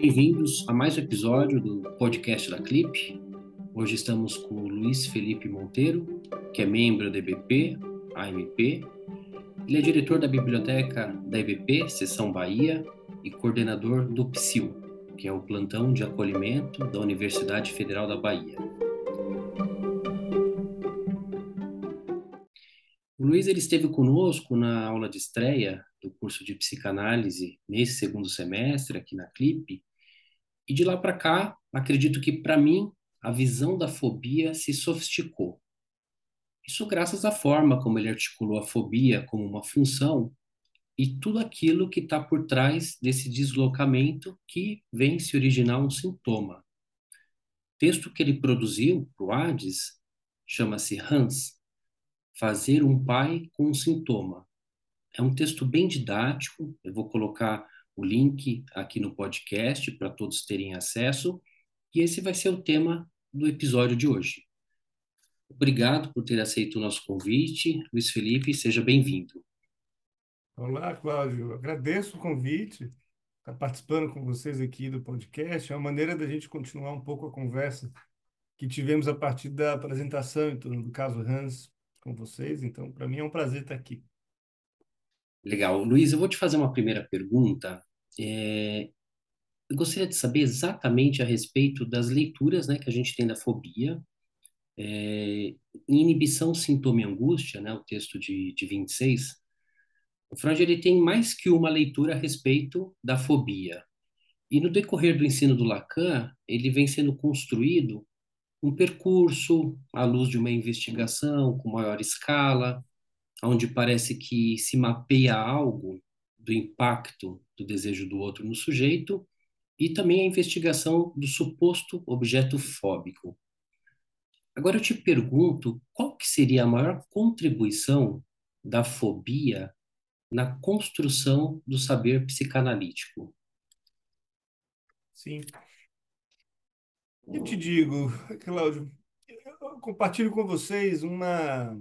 Bem-vindos a mais um episódio do podcast da Clip. Hoje estamos com o Luiz Felipe Monteiro, que é membro da EBP, AMP. Ele é diretor da biblioteca da EBP, Seção Bahia, e coordenador do PSIL, que é o Plantão de Acolhimento da Universidade Federal da Bahia. O Luiz ele esteve conosco na aula de estreia do curso de psicanálise nesse segundo semestre aqui na Clip. E de lá para cá, acredito que para mim a visão da fobia se sofisticou. Isso graças à forma como ele articulou a fobia como uma função e tudo aquilo que está por trás desse deslocamento que vem se originar um sintoma. O texto que ele produziu para o Hades chama-se Hans, Fazer um pai com um sintoma. É um texto bem didático, eu vou colocar o link aqui no podcast para todos terem acesso, e esse vai ser o tema do episódio de hoje. Obrigado por ter aceito o nosso convite. Luiz Felipe, seja bem-vindo. Olá, Cláudio. Agradeço o convite, estar participando com vocês aqui do podcast. É uma maneira da gente continuar um pouco a conversa que tivemos a partir da apresentação em torno do caso Hans com vocês. Então, para mim é um prazer estar aqui. Legal. Luiz, eu vou te fazer uma primeira pergunta. É... Eu gostaria de saber exatamente a respeito das leituras né, que a gente tem da fobia. É... Inibição, sintoma e angústia, né, o texto de, de 26, o Freud ele tem mais que uma leitura a respeito da fobia. E no decorrer do ensino do Lacan, ele vem sendo construído um percurso à luz de uma investigação com maior escala, onde parece que se mapeia algo do impacto do desejo do outro no sujeito e também a investigação do suposto objeto fóbico. Agora eu te pergunto, qual que seria a maior contribuição da fobia na construção do saber psicanalítico? Sim. Eu te digo, Cláudio, eu compartilho com vocês uma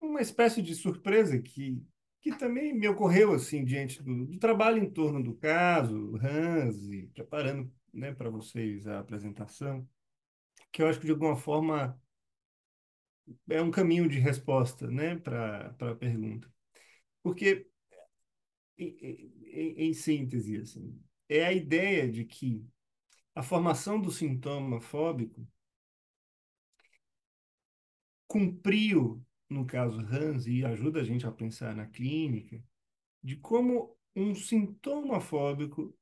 uma espécie de surpresa que que também me ocorreu assim diante do, do trabalho em torno do caso, Hans, e preparando né, para vocês a apresentação, que eu acho que de alguma forma é um caminho de resposta né, para a pergunta. Porque, em, em, em síntese, assim, é a ideia de que a formação do sintoma fóbico cumpriu, no caso Hans, e ajuda a gente a pensar na clínica, de como um sintoma fóbico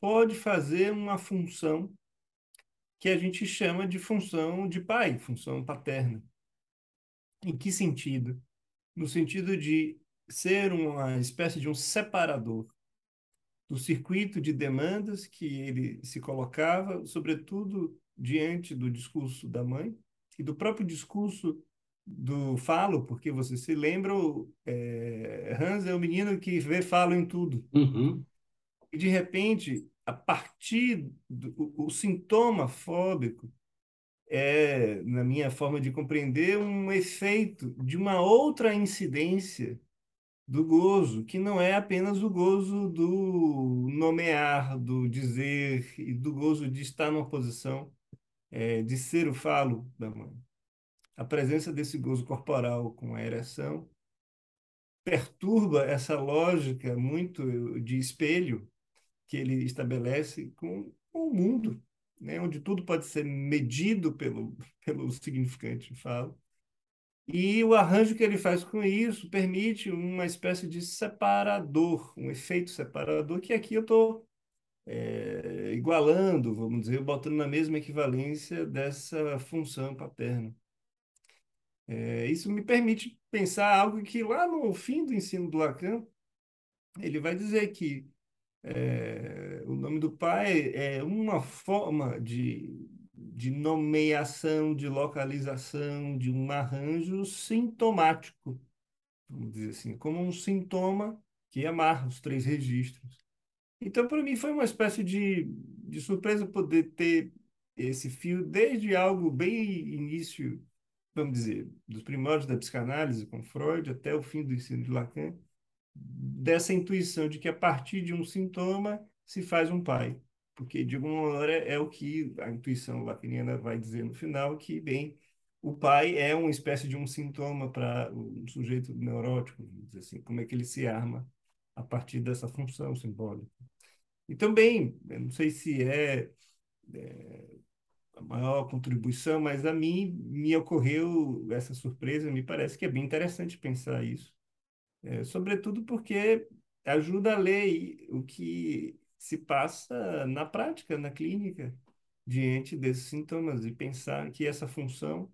pode fazer uma função que a gente chama de função de pai, função paterna. Em que sentido? No sentido de ser uma espécie de um separador do circuito de demandas que ele se colocava, sobretudo diante do discurso da mãe e do próprio discurso do falo, porque você se lembra, é, Hans é o menino que vê falo em tudo. Uhum. E de repente, a partir do o, o sintoma fóbico é, na minha forma de compreender, um efeito de uma outra incidência do gozo, que não é apenas o gozo do nomear, do dizer e do gozo de estar numa posição é, de ser o falo da mãe. A presença desse gozo corporal com a ereção perturba essa lógica muito de espelho que ele estabelece com o mundo, né? onde tudo pode ser medido pelo, pelo significante falo e o arranjo que ele faz com isso permite uma espécie de separador, um efeito separador, que aqui eu estou é, igualando, vamos dizer, botando na mesma equivalência dessa função paterna. É, isso me permite pensar algo que lá no fim do ensino do Lacan, ele vai dizer que é, o nome do pai é uma forma de de nomeação, de localização, de um arranjo sintomático, vamos dizer assim, como um sintoma que amarra os três registros. Então, para mim, foi uma espécie de, de surpresa poder ter esse fio desde algo bem início, vamos dizer, dos primórdios da psicanálise com Freud até o fim do ensino de Lacan, dessa intuição de que a partir de um sintoma se faz um pai. Porque, de alguma maneira, é o que a intuição lacaniana vai dizer no final, que, bem, o pai é uma espécie de um sintoma para um sujeito neurótico, assim, como é que ele se arma a partir dessa função simbólica. E também, não sei se é, é a maior contribuição, mas a mim me ocorreu essa surpresa, me parece que é bem interessante pensar isso, é, sobretudo porque ajuda a ler o que se passa na prática, na clínica, diante desses sintomas, e pensar que essa função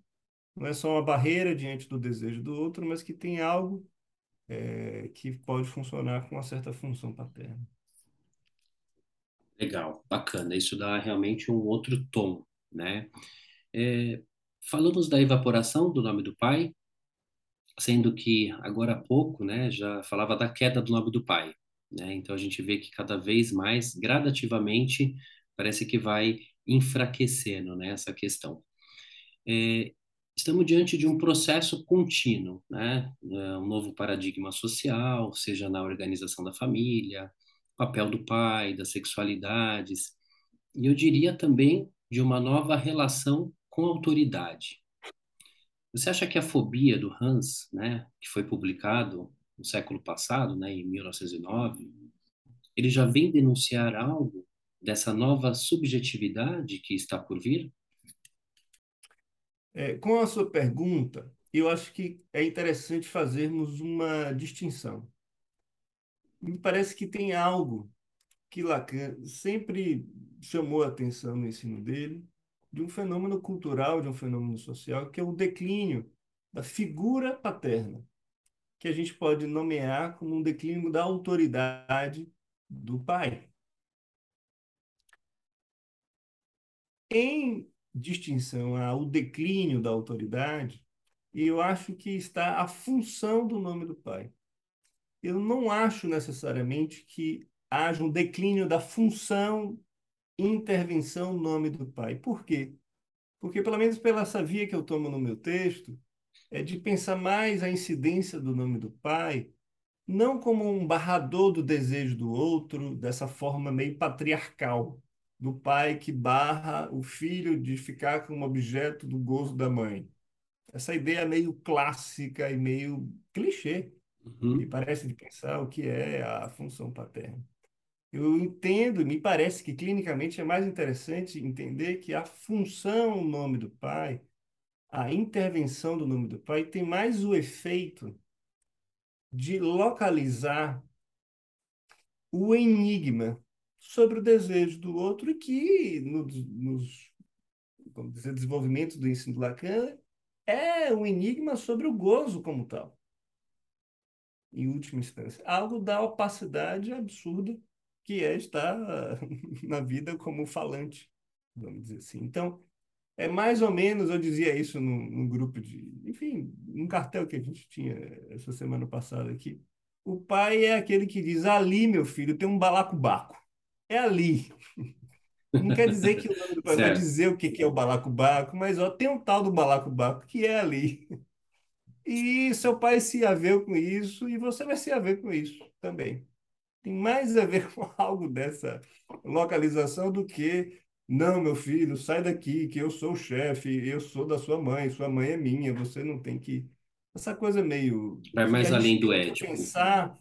não é só uma barreira diante do desejo do outro, mas que tem algo é, que pode funcionar com uma certa função paterna. Legal, bacana. Isso dá realmente um outro tom, né? É, falamos da evaporação do nome do pai, sendo que agora há pouco, né, já falava da queda do nome do pai, né? Então a gente vê que cada vez mais, gradativamente, parece que vai enfraquecendo, né, essa questão. É, estamos diante de um processo contínuo, né? É, um novo paradigma social, seja na organização da família, papel do pai, das sexualidades, e eu diria também de uma nova relação com autoridade. Você acha que a fobia do Hans, né, que foi publicado no século passado, né, em 1909, ele já vem denunciar algo dessa nova subjetividade que está por vir? É, com a sua pergunta, eu acho que é interessante fazermos uma distinção. Me parece que tem algo que Lacan sempre chamou a atenção no ensino dele, de um fenômeno cultural, de um fenômeno social, que é o declínio da figura paterna, que a gente pode nomear como um declínio da autoridade do pai. Em distinção ao declínio da autoridade, eu acho que está a função do nome do pai. Eu não acho necessariamente que haja um declínio da função intervenção no nome do pai. Por quê? Porque, pelo menos pela essa via que eu tomo no meu texto, é de pensar mais a incidência do nome do pai, não como um barrador do desejo do outro, dessa forma meio patriarcal, do pai que barra o filho de ficar como objeto do gozo da mãe. Essa ideia meio clássica e meio clichê, uhum. me parece de pensar o que é a função paterna. Eu entendo, me parece que clinicamente é mais interessante entender que a função nome do pai, a intervenção do nome do pai, tem mais o efeito de localizar o enigma sobre o desejo do outro e que nos, nos dizer, desenvolvimento do ensino de Lacan é um enigma sobre o gozo como tal, em última instância. Algo da opacidade absurda que é estar na vida como falante, vamos dizer assim. Então, é mais ou menos, eu dizia isso num, grupo de, enfim, num cartel que a gente tinha essa semana passada aqui. O pai é aquele que diz: ali, meu filho, tem um balacobaco é ali. Não quer dizer que o nome do pai vai dizer o que é o balacobaco, mas ó, tem um tal do balacobaco que é ali. E seu pai se haver com isso e você vai se haver com isso também. Tem mais a ver com algo dessa localização do que não, meu filho, sai daqui, que eu sou o chefe, eu sou da sua mãe, sua mãe é minha, você não tem que. Essa coisa meio. Vai mais além do ético. Pensar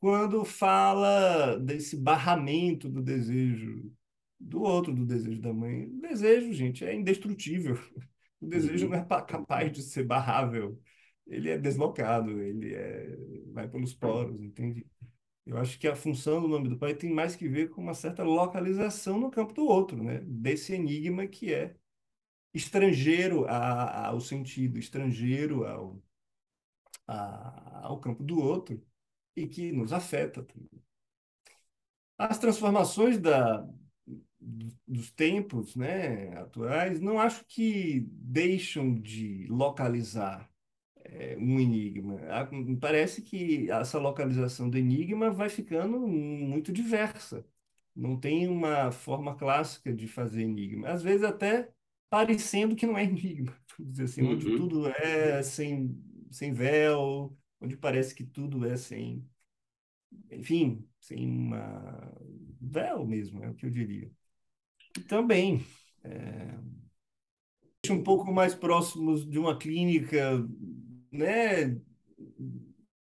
quando fala desse barramento do desejo do outro, do desejo da mãe. O desejo, gente, é indestrutível. O desejo uhum. não é capaz de ser barrável. Ele é deslocado, ele é... vai pelos poros, entende? Eu acho que a função do nome do pai tem mais que ver com uma certa localização no campo do outro, né? Desse enigma que é estrangeiro a, ao sentido, estrangeiro ao, a, ao campo do outro e que nos afeta também. As transformações da, dos tempos né, atuais não acho que deixam de localizar é, um enigma. Me parece que essa localização do enigma vai ficando muito diversa. Não tem uma forma clássica de fazer enigma. Às vezes até parecendo que não é enigma. Dizer assim, uhum. onde tudo é sem, sem véu, onde parece que tudo é sem, enfim, sem uma véu mesmo, é o que eu diria. Também, é, um pouco mais próximos de uma clínica, né,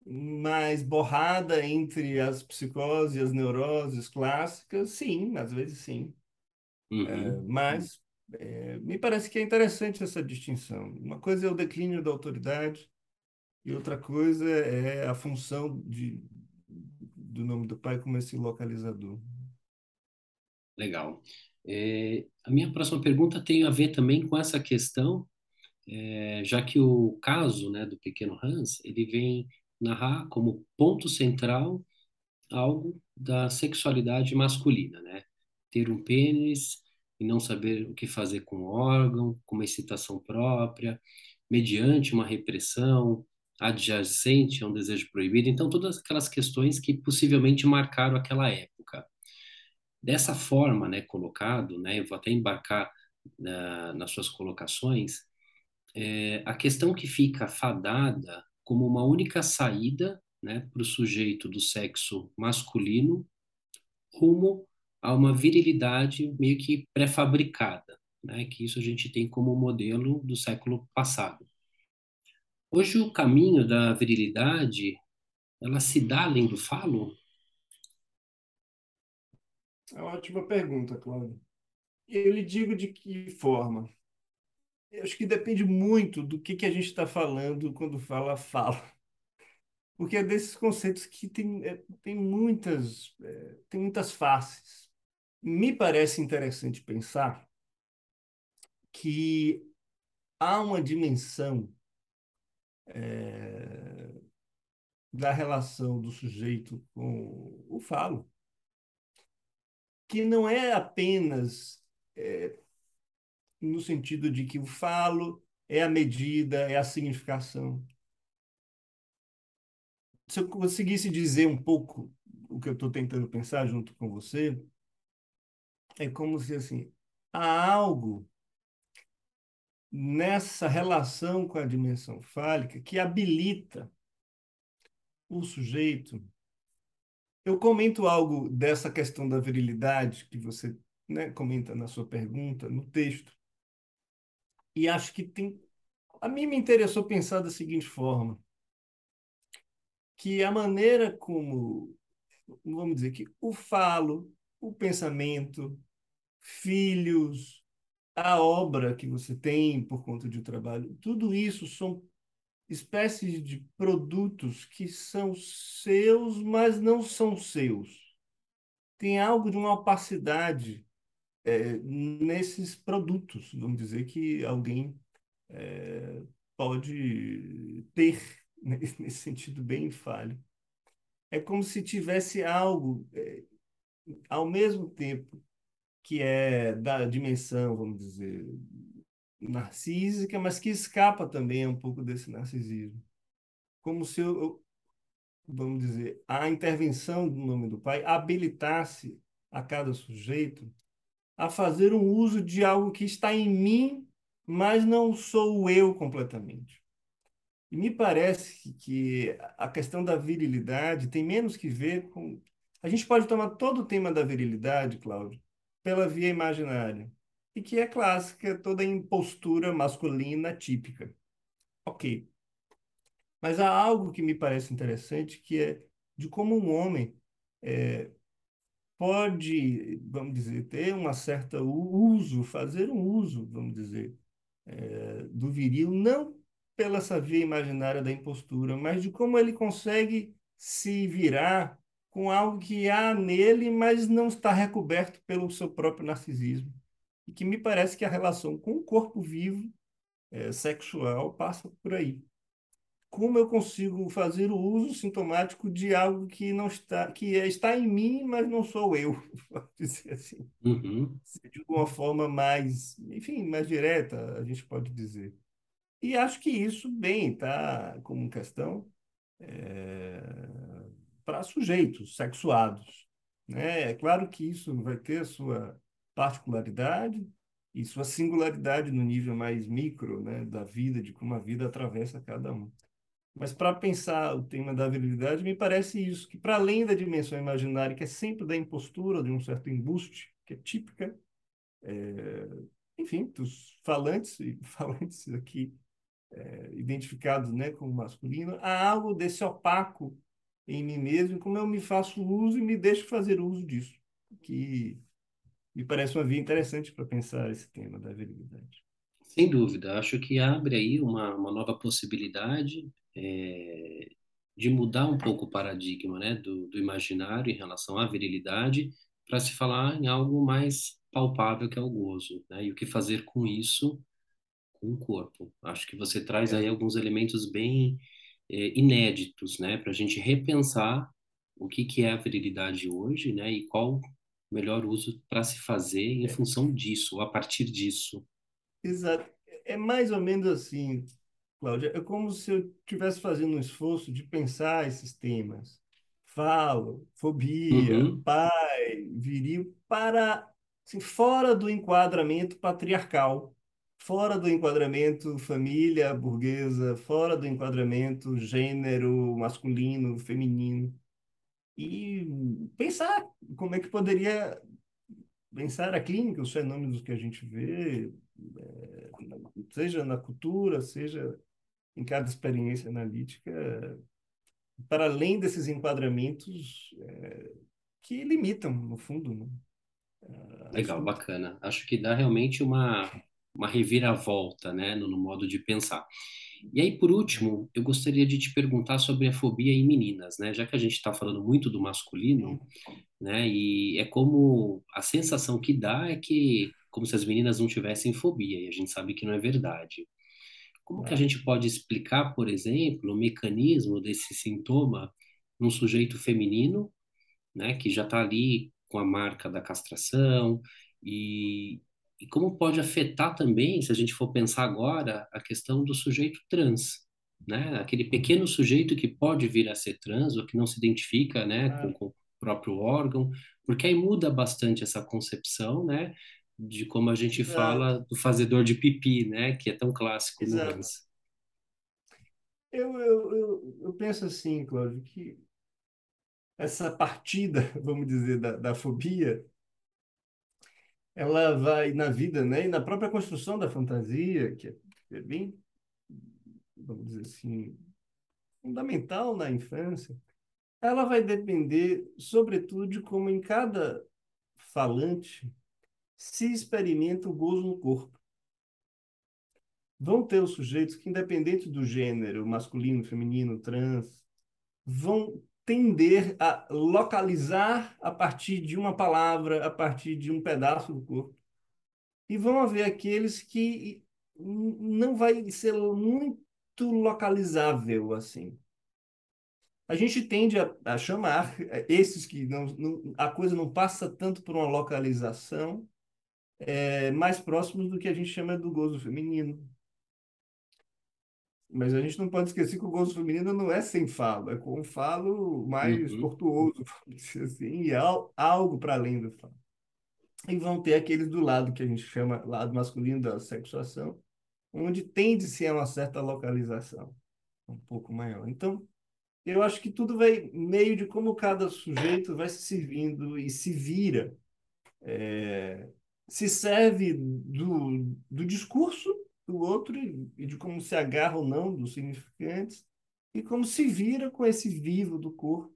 mais borrada entre as psicoses e as neuroses clássicas, sim, às vezes sim. Uhum. É, mas é, me parece que é interessante essa distinção. Uma coisa é o declínio da autoridade e outra coisa é a função de, do nome do pai como esse localizador. Legal. É, a minha próxima pergunta tem a ver também com essa questão, é, já que o caso né, do pequeno Hans, ele vem narrar como ponto central algo da sexualidade masculina, né? Ter um pênis e não saber o que fazer com o órgão, com uma excitação própria, mediante uma repressão adjacente a um desejo proibido. Então, todas aquelas questões que possivelmente marcaram aquela época. Dessa forma, né, colocado, né, eu vou até embarcar na, nas suas colocações, é, a questão que fica fadada como uma única saída né, para o sujeito do sexo masculino rumo a uma virilidade meio que pré-fabricada, né, que isso a gente tem como modelo do século passado. Hoje o caminho da virilidade, ela se dá além do falo? É uma ótima pergunta, Cláudio. Eu lhe digo de que forma. Eu acho que depende muito do que, que a gente está falando quando fala fala. Porque é desses conceitos que tem, é, tem, muitas, é, tem muitas faces. Me parece interessante pensar que há uma dimensão é, da relação do sujeito com o falo, que não é apenas é, no sentido de que o falo é a medida, é a significação. Se eu conseguisse dizer um pouco o que eu estou tentando pensar junto com você, é como se assim, há algo nessa relação com a dimensão fálica que habilita o sujeito. Eu comento algo dessa questão da virilidade que você né, comenta na sua pergunta, no texto. E acho que tem. A mim me interessou pensar da seguinte forma: que a maneira como, vamos dizer que o falo, o pensamento, filhos, a obra que você tem por conta de trabalho, tudo isso são espécies de produtos que são seus, mas não são seus. Tem algo de uma opacidade é, nesses produtos, vamos dizer que alguém é, pode ter, né, nesse sentido bem falho. É como se tivesse algo, é, ao mesmo tempo que é da dimensão, vamos dizer, narcísica, mas que escapa também um pouco desse narcisismo. Como se, eu, vamos dizer, a intervenção do nome do Pai habilitasse a cada sujeito a fazer um uso de algo que está em mim, mas não sou eu completamente. E me parece que a questão da virilidade tem menos que ver com. A gente pode tomar todo o tema da virilidade, Cláudio, pela via imaginária, e que é clássica, toda impostura masculina típica. Ok. Mas há algo que me parece interessante, que é de como um homem é, pode, vamos dizer, ter uma certa uso, fazer um uso, vamos dizer, é, do viril, não pela essa via imaginária da impostura, mas de como ele consegue se virar com algo que há nele, mas não está recoberto pelo seu próprio narcisismo. E que me parece que a relação com o corpo vivo, é, sexual, passa por aí como eu consigo fazer o uso sintomático de algo que não está, que é, está em mim, mas não sou eu, dizer assim. Uhum. De uma forma mais, enfim, mais direta, a gente pode dizer. E acho que isso, bem, está como questão é, para sujeitos sexuados. Né? É claro que isso vai ter a sua particularidade e sua singularidade no nível mais micro né, da vida, de como a vida atravessa cada um. Mas para pensar o tema da virilidade, me parece isso, que para além da dimensão imaginária, que é sempre da impostura, de um certo embuste, que é típica, é, enfim, dos falantes, e falantes aqui é, identificados né, como masculino, há algo desse opaco em mim mesmo, como eu me faço uso e me deixo fazer uso disso, que me parece uma via interessante para pensar esse tema da virilidade. Sem dúvida, acho que abre aí uma, uma nova possibilidade é, de mudar um pouco o paradigma, né, do, do imaginário em relação à virilidade, para se falar em algo mais palpável que é o gozo, né, e o que fazer com isso, com o corpo. Acho que você traz aí É, alguns elementos bem é, inéditos, né, para a gente repensar o que que é a virilidade hoje, né, e qual o melhor uso para se fazer em é, função disso, a partir disso. exato. É mais ou menos assim, Cláudia, é como se eu estivesse fazendo um esforço de pensar esses temas. Falo, fobia, Uhum, pai, viril, para, assim, fora do enquadramento patriarcal, fora do enquadramento família burguesa, fora do enquadramento gênero masculino, feminino. E pensar como é que poderia pensar a clínica, os fenômenos que a gente vê, eh, seja na cultura, seja em cada experiência analítica, para além desses enquadramentos eh, que limitam, no fundo, né, a legal, bacana. Acho que dá realmente uma, uma reviravolta, né, no, no modo de pensar. E aí, por último, eu gostaria de te perguntar sobre a fobia em meninas, né? Já que a gente está falando muito do masculino, Sim, né? E é como a sensação que dá é que como se as meninas não tivessem fobia, e a gente sabe que não é verdade. Como que a claro. gente pode explicar, por exemplo, o mecanismo desse sintoma num sujeito feminino, né, que já está ali com a marca da castração e, e como pode afetar também, se a gente for pensar agora, a questão do sujeito trans, né, aquele pequeno sujeito que pode vir a ser trans ou que não se identifica, né, com, Ah, com o próprio órgão, porque aí muda bastante essa concepção, né, de como a gente exato, fala do fazedor de pipi, né, que é tão clássico no. Hans. Eu, eu, eu, eu penso assim, Cláudio, que essa partida, vamos dizer, da, da fobia, ela vai na vida, né, e na própria construção da fantasia, que é, é bem, vamos dizer assim, fundamental na infância, ela vai depender, sobretudo, de como em cada falante se experimenta o gozo no corpo. Vão ter os sujeitos que, independente do gênero, masculino, feminino, trans, vão tender a localizar a partir de uma palavra, a partir de um pedaço do corpo. E vão haver aqueles que não vai ser muito localizável assim. A gente tende a, a chamar esses que não, não, a coisa não passa tanto por uma localização, é, mais próximos do que a gente chama do gozo feminino. Mas a gente não pode esquecer que o gozo feminino não é sem falo, é com um falo mais Uhum, tortuoso, assim, e é al- algo para além do falo. E vão ter aqueles do lado que a gente chama lado masculino da sexuação, onde tende-se a uma certa localização um pouco maior. Então, eu acho que tudo vai meio de como cada sujeito vai se servindo e se vira, é, se serve do, do discurso do outro e, de como se agarra ou não dos significantes e como se vira com esse vivo do corpo,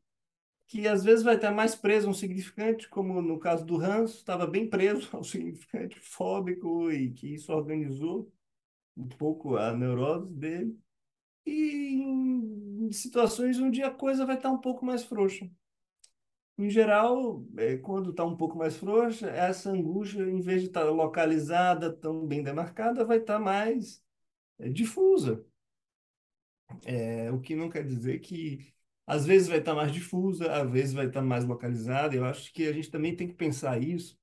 que às vezes vai estar mais preso a um significante, como no caso do Hans, estava bem preso ao significante fóbico e que isso organizou um pouco a neurose dele e em situações onde a coisa vai estar um pouco mais frouxa. Em geral, é, quando está um pouco mais frouxa, essa angústia, em vez de estar localizada, tão bem demarcada, vai estar mais é, difusa. É, o que não quer dizer que às vezes vai estar mais difusa, às vezes vai estar mais localizada. Eu acho que a gente também tem que pensar isso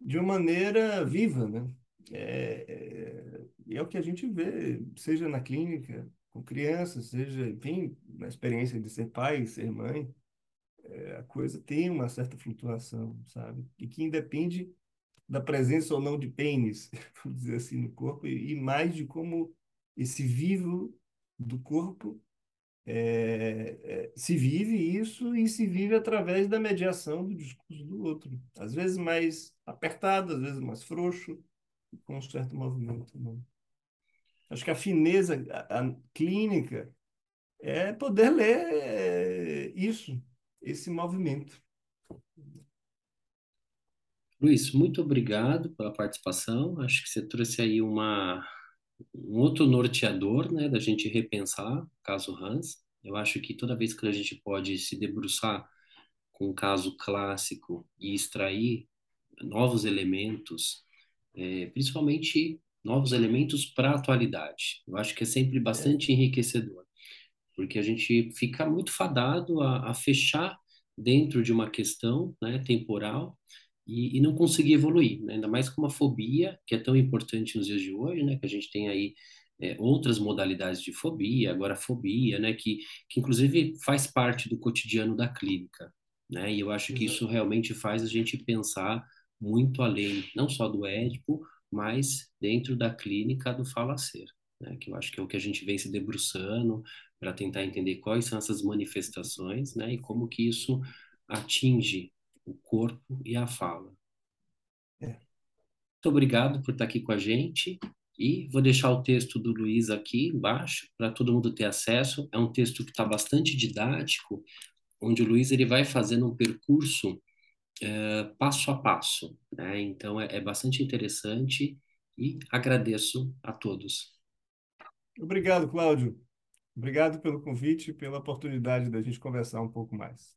de uma maneira viva, né? É, é, é o que a gente vê, seja na clínica, com crianças, seja, enfim, na experiência de ser pai, ser mãe, a coisa tem uma certa flutuação, sabe? E que independe da presença ou não de pênis, vamos dizer assim, no corpo, e, e mais de como esse vivo do corpo, é, é, se vive isso e se vive através da mediação do discurso do outro. Às vezes mais apertado, às vezes mais frouxo, com um certo movimento. Né? Acho que a fineza a, a clínica é poder ler é, isso, esse movimento. Luiz, muito obrigado pela participação. Acho que você trouxe aí uma, um outro norteador, né, da gente repensar o caso Hans. Eu acho que toda vez que a gente pode se debruçar com um caso clássico e extrair novos elementos, é, principalmente novos elementos para a atualidade. Eu acho que é sempre bastante é. enriquecedor, porque a gente fica muito fadado a, a fechar dentro de uma questão né, temporal e, e, não conseguir evoluir, né? ainda mais com uma fobia que é tão importante nos dias de hoje, né? que a gente tem aí é, outras modalidades de fobia, agora fobia, né? que, que inclusive faz parte do cotidiano da clínica. Né? E eu acho que isso realmente faz a gente pensar muito além, não só do Édipo, mas dentro da clínica do falacer, né? que eu acho que é o que a gente vem se debruçando para tentar entender quais são essas manifestações né? e como que isso atinge o corpo e a fala. É. Muito obrigado por estar aqui com a gente e vou deixar o texto do Luiz aqui embaixo para todo mundo ter acesso. É um texto que está bastante didático, onde o Luiz ele vai fazendo um percurso é, passo a passo. Né? Então é, é bastante interessante e agradeço a todos. Obrigado, Cláudio. Obrigado pelo convite e pela oportunidade da gente conversar um pouco mais.